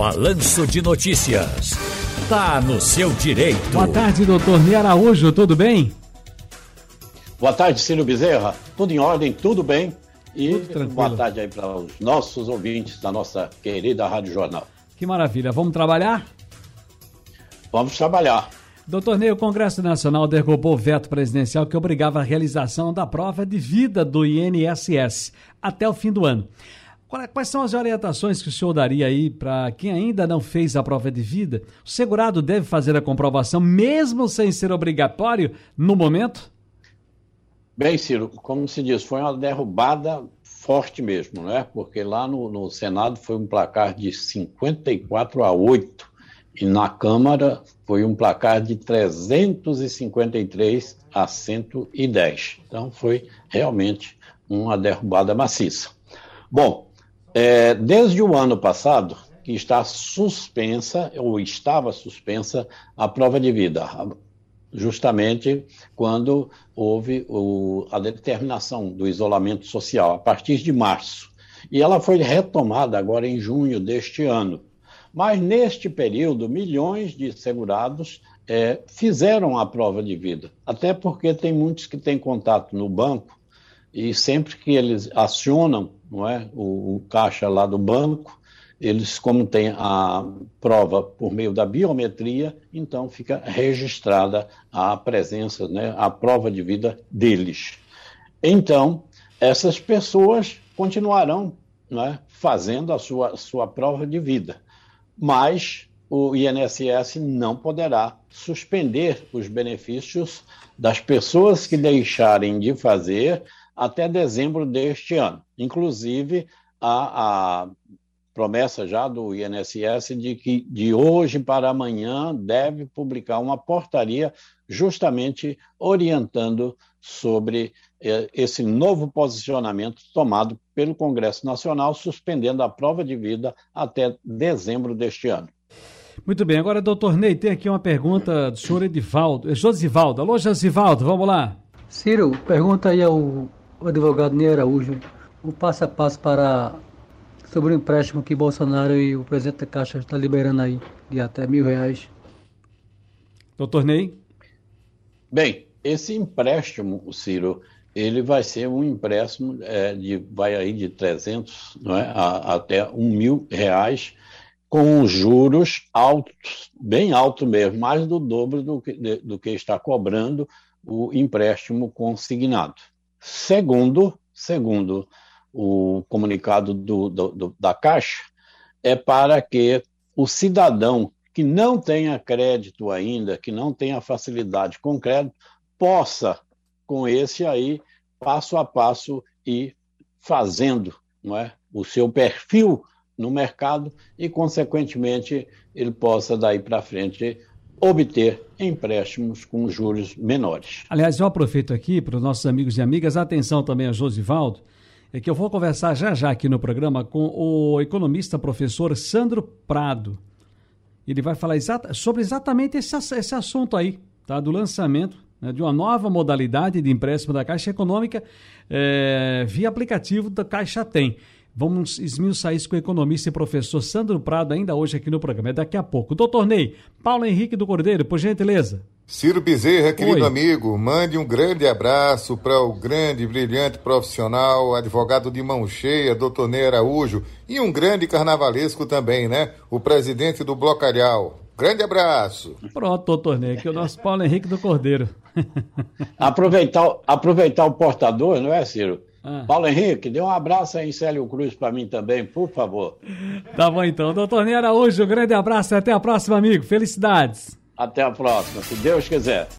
Balanço de Notícias. Tá no seu direito. Boa tarde, doutor Ney Araújo, tudo bem? Boa tarde, Cílio Bezerra. Tudo em ordem, tudo bem? E boa tarde aí para os nossos ouvintes da nossa querida Rádio Jornal. Que maravilha. Vamos trabalhar? Vamos trabalhar. Doutor Ney, o Congresso Nacional derrubou o veto presidencial que obrigava a realização da prova de vida do INSS até o fim do ano. Quais são as orientações que o senhor daria aí para quem ainda não fez a prova de vida? O segurado deve fazer a comprovação mesmo sem ser obrigatório no momento? Bem, Ciro, como se diz, foi uma derrubada forte mesmo, né? Porque lá no, no Senado foi um placar de 54 a 8 e na Câmara foi um placar de 353 a 110. Então foi realmente uma derrubada maciça. Bom, é, desde o ano passado, que está suspensa, ou estava suspensa, a prova de vida, justamente quando houve o, a determinação do isolamento social, a partir de março. E ela foi retomada agora em junho deste ano. Mas neste período, milhões de segurados é, fizeram a prova de vida, até porque tem muitos que têm contato no banco e sempre que eles acionam não é, o, o caixa lá do banco, eles, como tem a prova por meio da biometria, então fica registrada a presença, né, a prova de vida deles. Então, essas pessoas continuarão né, fazendo a sua, sua prova de vida, mas o INSS não poderá suspender os benefícios das pessoas que deixarem de fazer até dezembro deste ano. Inclusive, a, a promessa já do INSS de que de hoje para amanhã deve publicar uma portaria justamente orientando sobre eh, esse novo posicionamento tomado pelo Congresso Nacional, suspendendo a prova de vida até dezembro deste ano. Muito bem, agora, doutor Ney, tem aqui uma pergunta do senhor Edivaldo, Josivaldo. Alô, Josivaldo, vamos lá. Ciro, pergunta aí ao advogado Ney Araújo o passo a passo para sobre o empréstimo que Bolsonaro e o presidente da Caixa estão liberando aí, de até mil reais. Doutor Ney? Bem, esse empréstimo, Ciro, ele vai ser um empréstimo é, de vai aí de 300 não é, a, até um mil reais com juros altos, bem alto mesmo, mais do dobro do que, de, do que está cobrando o empréstimo consignado. Segundo, segundo o comunicado do, do, do, da Caixa, é para que o cidadão que não tenha crédito ainda, que não tenha facilidade com crédito, possa, com esse aí, passo a passo, ir fazendo não é, o seu perfil no mercado e, consequentemente, ele possa, daí para frente, obter empréstimos com juros menores. Aliás, eu aproveito aqui para os nossos amigos e amigas, atenção também a Josivaldo, é que eu vou conversar já já aqui no programa com o economista professor Sandro Prado. Ele vai falar exata, sobre exatamente esse, esse assunto aí, tá? Do lançamento né, de uma nova modalidade de empréstimo da Caixa Econômica é, via aplicativo da Caixa Tem. Vamos esmiuçar isso com o economista e professor Sandro Prado ainda hoje aqui no programa. É daqui a pouco. Doutor Ney, Paulo Henrique do Cordeiro, por gentileza. Ciro Bezerra, querido Oi. amigo, mande um grande abraço para o grande, brilhante profissional, advogado de mão cheia, doutor Ney Araújo, e um grande carnavalesco também, né? O presidente do Blocalhau. Grande abraço. Pronto, doutor Ney, aqui é o nosso Paulo Henrique do Cordeiro. aproveitar, aproveitar o portador, não é, Ciro? Ah. Paulo Henrique, dê um abraço aí em Célio Cruz para mim também, por favor. Tá bom então. Doutor Ney Araújo, um grande abraço e até a próxima, amigo. Felicidades. Até a próxima, se Deus quiser.